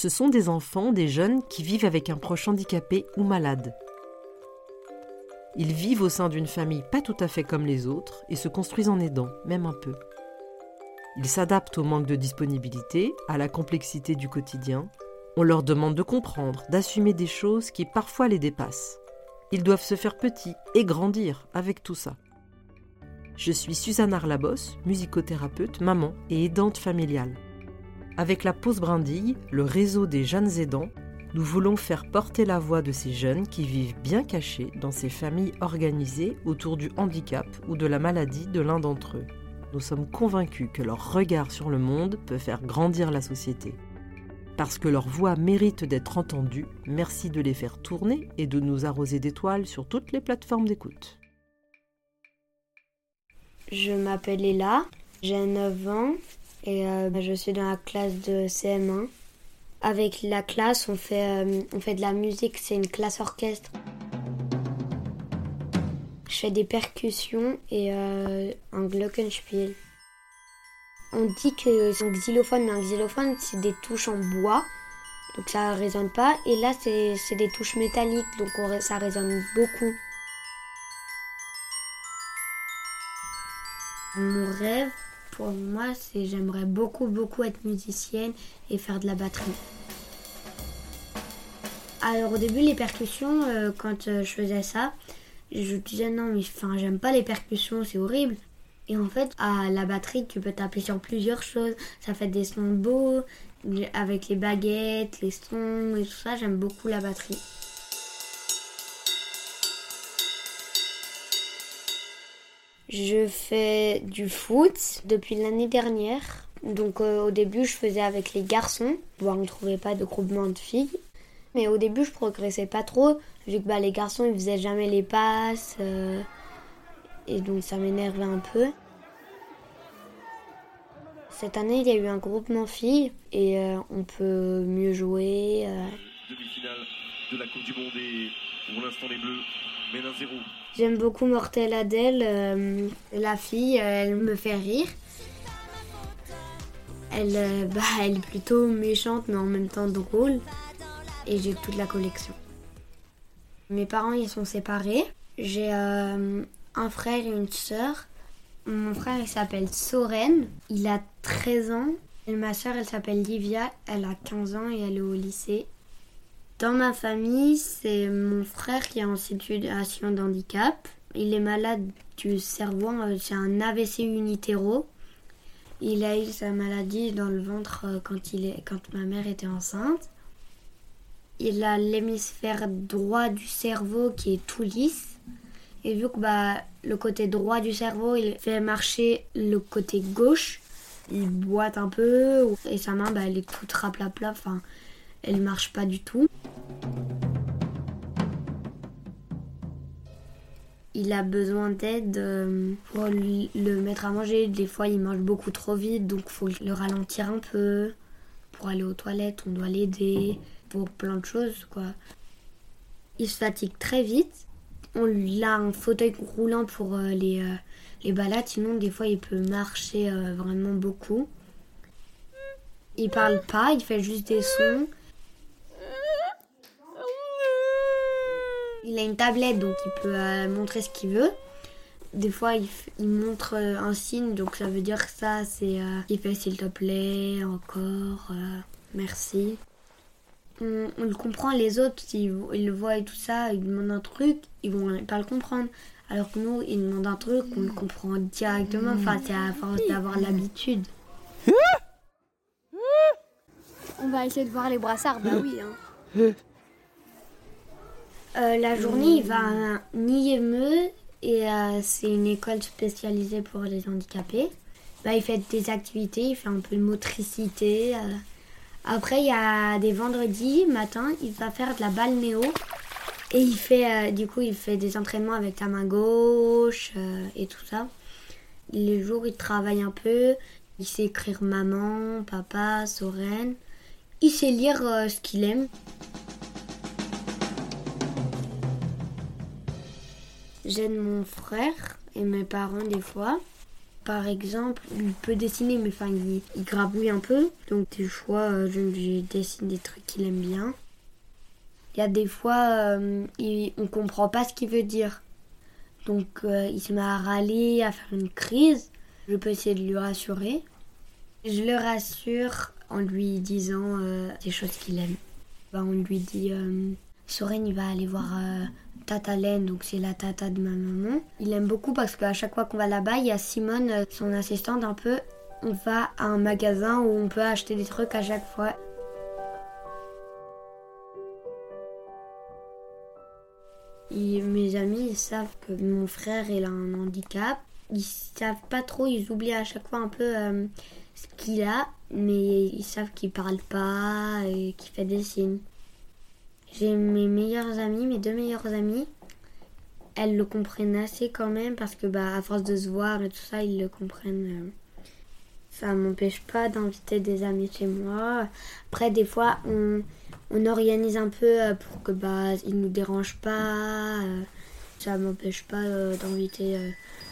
Ce sont des enfants, des jeunes qui vivent avec un proche handicapé ou malade. Ils vivent au sein d'une famille pas tout à fait comme les autres et se construisent en aidant, même un peu. Ils s'adaptent au manque de disponibilité, à la complexité du quotidien. On leur demande de comprendre, d'assumer des choses qui parfois les dépassent. Ils doivent se faire petits et grandir avec tout ça. Je suis Suzanne Arlabos, musicothérapeute, maman et aidante familiale. Avec la pause brindille, le réseau des jeunes aidants, nous voulons faire porter la voix de ces jeunes qui vivent bien cachés dans ces familles organisées autour du handicap ou de la maladie de l'un d'entre eux. Nous sommes convaincus que leur regard sur le monde peut faire grandir la société. Parce que leur voix mérite d'être entendue, merci de les faire tourner et de nous arroser d'étoiles sur toutes les plateformes d'écoute. Je m'appelle Ella, j'ai 9 ans euh, je suis dans la classe de CM1. Avec la classe, on fait, euh, on fait de la musique, c'est une classe orchestre. Je fais des percussions et euh, un glockenspiel. On dit que c'est un xylophone, mais un xylophone, c'est des touches en bois, donc ça résonne pas. Et là, c'est des touches métalliques, donc ça résonne beaucoup. Mon rêve, pour moi, c'est j'aimerais beaucoup, beaucoup être musicienne et faire de la batterie. Alors au début, les percussions, euh, quand euh, je faisais ça, je disais non, mais enfin, j'aime pas les percussions, c'est horrible. Et en fait, à la batterie, tu peux taper sur plusieurs choses. Ça fait des sons beaux, avec les baguettes, les sons et tout ça. J'aime beaucoup la batterie. Je fais du foot depuis l'année dernière. Donc euh, au début, je faisais avec les garçons. on ne trouvait pas de groupement de filles. Mais au début, je progressais pas trop, vu que bah, les garçons, ils faisaient jamais les passes. Euh, et donc ça m'énervait un peu. Cette année, il y a eu un groupement filles et euh, on peut mieux jouer. De la Coupe du Monde et pour l'instant les Bleus mènent 1-0 J'aime beaucoup Mortel Adèle. Euh, la fille, elle me fait rire. Elle, euh, bah, elle est plutôt méchante, mais en même temps drôle. Et j'ai toute la collection. Mes parents, ils sont séparés. J'ai euh, un frère et une sœur. Mon frère, il s'appelle Soren. Il a 13 ans. Et ma sœur, elle s'appelle Livia. Elle a 15 ans et elle est au lycée. Dans ma famille, c'est mon frère qui est en situation de handicap. Il est malade du cerveau, euh, c'est un AVC unitéro. Il a eu sa maladie dans le ventre euh, quand, il est, quand ma mère était enceinte. Il a l'hémisphère droit du cerveau qui est tout lisse. Et vu que bah, le côté droit du cerveau, il fait marcher le côté gauche, il boite un peu. Et sa main, bah, elle est toute raplapla, enfin, elle marche pas du tout. il a besoin d'aide euh, pour le mettre à manger. Des fois, il mange beaucoup trop vite, donc il faut le ralentir un peu. Pour aller aux toilettes, on doit l'aider. Pour plein de choses, quoi. Il se fatigue très vite. On lui a un fauteuil roulant pour euh, les, euh, les balades, sinon des fois il peut marcher vraiment beaucoup. Il parle pas, il fait juste des sons. Il a une tablette, donc il peut euh, montrer ce qu'il veut. Des fois, il, montre euh, un signe, donc ça veut dire que ça, c'est euh, il fait s'il te plaît, encore, merci. On, le comprend, les autres, ils, le voient et tout ça, ils demandent un truc, ils vont pas le comprendre. Alors que nous, ils demandent un truc, on le comprend directement. Enfin, c'est à force d'avoir l'habitude. On va essayer de voir les brassards, bah oui. Hein? Euh, la journée, il va à Niemeux et euh, c'est une école spécialisée pour les handicapés. Bah, il fait des activités, il fait un peu de motricité. Euh. Après, il y a des vendredis matin, il va faire de la balle néo. Et il fait, du coup, il fait des entraînements avec la main gauche et tout ça. Les jours, il travaille un peu. Il sait écrire maman, papa, Soren. Il sait lire ce qu'il aime. J'aide mon frère et mes parents des fois. Par exemple, il peut dessiner, mais enfin, il, il grabouille un peu. Donc, des fois, euh, je lui dessine des trucs qu'il aime bien. Il y a des fois, euh, il- on comprend pas ce qu'il veut dire. Donc, euh, il se met à râler, à faire une crise. Je peux essayer de lui rassurer. Je le rassure en lui disant euh, des choses qu'il aime. On lui dit Soren, il va aller voir euh, Tata Laine, donc c'est la tata de ma maman. Il aime beaucoup parce qu'à chaque fois qu'on va là-bas, il y a Simone, euh, son assistante, un peu. On va à un magasin où on peut acheter des trucs à chaque fois. Et mes amis, ils savent que mon frère, il a un handicap. Ils savent pas trop, ils oublient à chaque fois un peu euh, ce qu'il a, mais ils savent qu'il parle pas et qu'il fait des signes. J'ai mes meilleures amies, mes deux meilleures amies. Elles le comprennent assez quand même parce que bah à force de se voir et tout ça, ils le comprennent. euh. Ça m'empêche pas d'inviter des amis chez moi. Après des fois on, on organise un peu euh, pour que bah ils nous dérangent pas. euh. Ça m'empêche pas d'inviter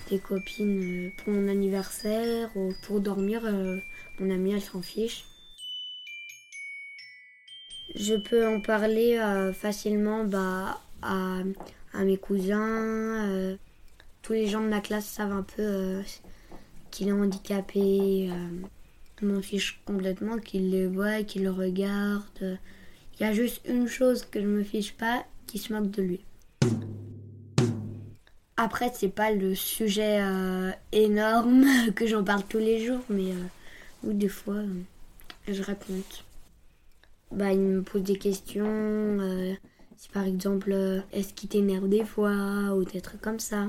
des copines pour mon anniversaire ou pour dormir. mon amie elle s'en fiche. Je peux en parler euh, facilement bah, à, mes cousins. euh, tous les gens de ma classe savent un peu euh, qu'il est handicapé. je m'en fiche complètement qu'il les voit, qu'il le regarde. Il y a juste une chose que je me fiche pas, qui se moque de lui. Après, c'est pas le sujet énorme que j'en parle tous les jours, mais oui, des fois, je raconte. Bah, il me pose des questions. euh, si par exemple, euh, est-ce qu'il t'énerve des fois ou des trucs comme ça.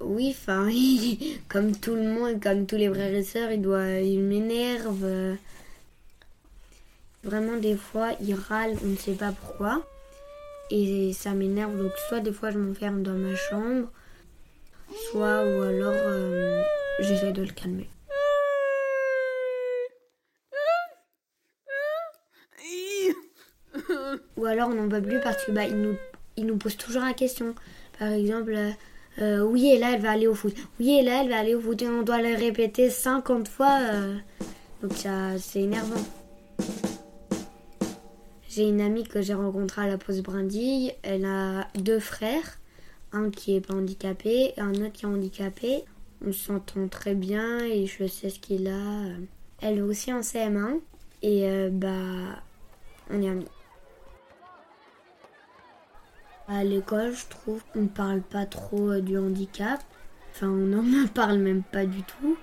Oui, enfin, comme tout le monde, comme tous les frères et sœurs, il doit, il m'énerve. Vraiment, des fois, il râle, on ne sait pas pourquoi. Et ça m'énerve, donc soit des fois je m'enferme dans ma chambre, soit ou alors euh, j'essaie de le calmer. Ou alors on n'en peut plus parce que bah, il nous, il nous pose toujours la question. Par exemple, euh, euh, oui et là elle va aller au foot. Oui et là elle va aller au foot et on doit le répéter 50 fois. euh, donc ça c'est énervant. J'ai une amie que j'ai rencontrée à la pause brindille. Elle a deux frères, un qui est pas handicapé et un autre qui est handicapé. On s'entend très bien et je sais ce qu'il a. Elle est aussi en CM1 et bah on est amis. À l'école, je trouve qu'on ne parle pas trop euh, du handicap. Enfin, on n'en parle même pas du tout.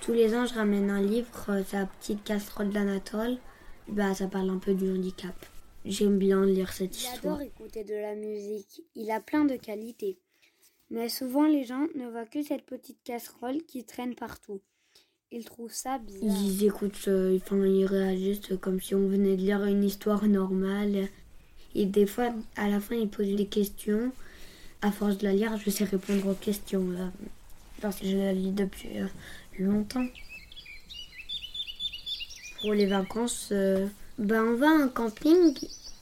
Tous les ans, je ramène un livre, euh, sa petite casserole d'Anatole. Bah, ça parle un peu du handicap. J'aime bien lire cette Il histoire. adore écouter de la musique. Il a plein de qualités. Mais souvent, les gens ne voient que cette petite casserole qui traîne partout. Ils trouvent ça bizarre. Ils écoutent, euh, enfin, ils réagissent comme si on venait de lire une histoire normale. Et des fois, à la fin, ils posent des questions. À force de la lire, je sais répondre aux questions. parce que je la lis depuis euh, longtemps. Pour les vacances, euh, ben, on va un camping.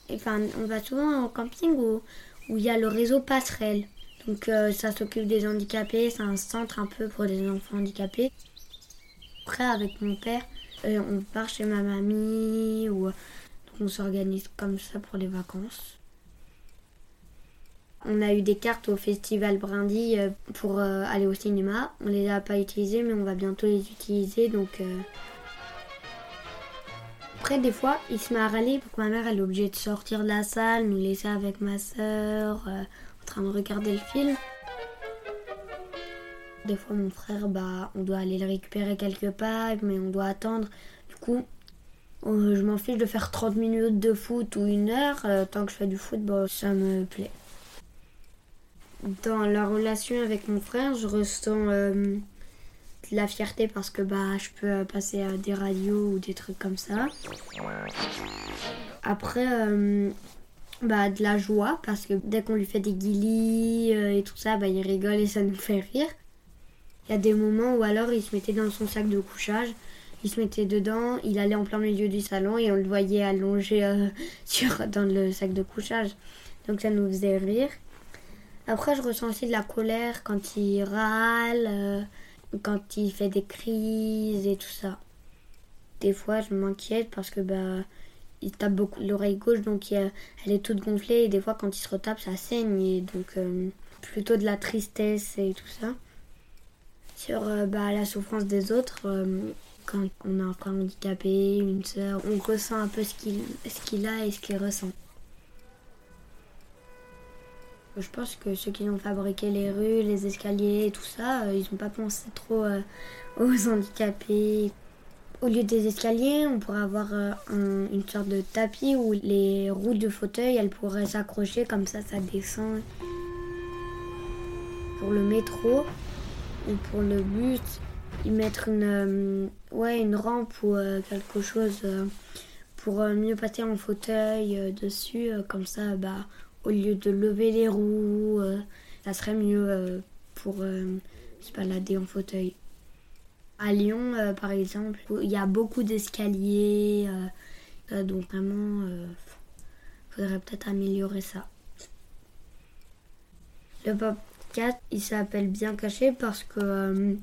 Enfin, on va souvent un camping où il y a le réseau passerelle. Donc, euh, ça s'occupe des handicapés. C'est un centre un peu pour les enfants handicapés. Après, avec mon père, on part chez ma mamie ou on s'organise comme ça pour les vacances. On a eu des cartes au festival Brindy euh, pour euh, aller au cinéma. On les a pas utilisées, mais on va bientôt les utiliser. Donc euh, après, des fois, il se met à râler pour que ma mère elle est obligée de sortir de la salle, nous laisser avec ma soeur, en train de regarder le film. Des fois, mon frère, bah, on doit aller le récupérer quelque part, mais on doit attendre. Du coup, je m'en fiche de faire 30 minutes de foot ou une heure. euh, tant que je fais du foot, bah, ça me plaît. Dans la relation avec mon frère, je ressens euh, de la fierté parce que bah, je peux euh, passer à des radios ou des trucs comme ça. Après, euh, bah, de la joie parce que dès qu'on lui fait des guilis euh, et tout ça, bah, il rigole et ça nous fait rire. Il y a des moments où alors il se mettait dans son sac de couchage, il se mettait dedans, il allait en plein milieu du salon et on le voyait allongé euh, sur, dans le sac de couchage. Donc ça nous faisait rire. Après, je ressens aussi de la colère quand il râle, euh, quand il fait des crises et tout ça. Des fois, je m'inquiète parce que bah, il tape beaucoup l'oreille gauche, donc elle est toute gonflée. Et des fois, quand il se retape, ça saigne. Et donc, euh, plutôt de la tristesse et tout ça. Sur bah, la souffrance des autres, quand on a un frère handicapé, une sœur, on ressent un peu ce qu'il a et ce qu'il ressent. Je pense que ceux qui ont fabriqué les rues, les escaliers et tout ça, euh, ils n'ont pas pensé trop euh, aux handicapés. Au lieu des escaliers, on pourrait avoir euh, une sorte de tapis où les roues de fauteuil, elles pourraient s'accrocher comme ça, ça descend. Pour le métro ou pour le bus, y mettre une, ouais, une rampe ou quelque chose pour mieux passer en fauteuil dessus, comme ça, bah, au lieu de lever les roues, euh, ça serait mieux euh, pour euh, se balader en fauteuil. À Lyon, par exemple, il y a beaucoup d'escaliers, donc vraiment, il faudrait peut-être améliorer ça. Le podcast, il s'appelle Bien caché parce que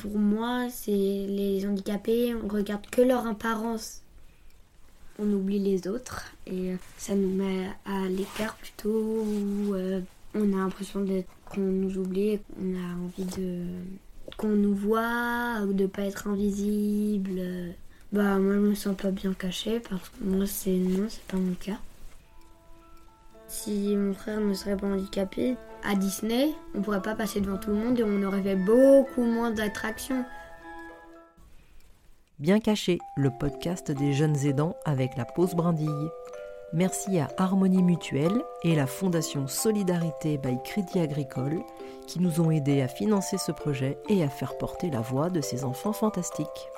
pour moi, c'est les handicapés, on regarde que leur apparence on oublie les autres et ça nous met à l'écart plutôt où euh, on a l'impression qu'on nous oublie, qu'on a envie de qu'on nous voit ou de pas être invisible. Bah moi je me sens pas bien caché parce que moi c'est non c'est pas mon cas. Si mon frère ne serait pas handicapé, à Disney, on pourrait pas passer devant tout le monde et on aurait fait beaucoup moins d'attractions. Bien caché, le podcast des jeunes aidants avec la pause brindille. Merci à Harmonie Mutuelle et la Fondation Solidarité by Crédit Agricole qui nous ont aidés à financer ce projet et à faire porter la voix de ces enfants fantastiques.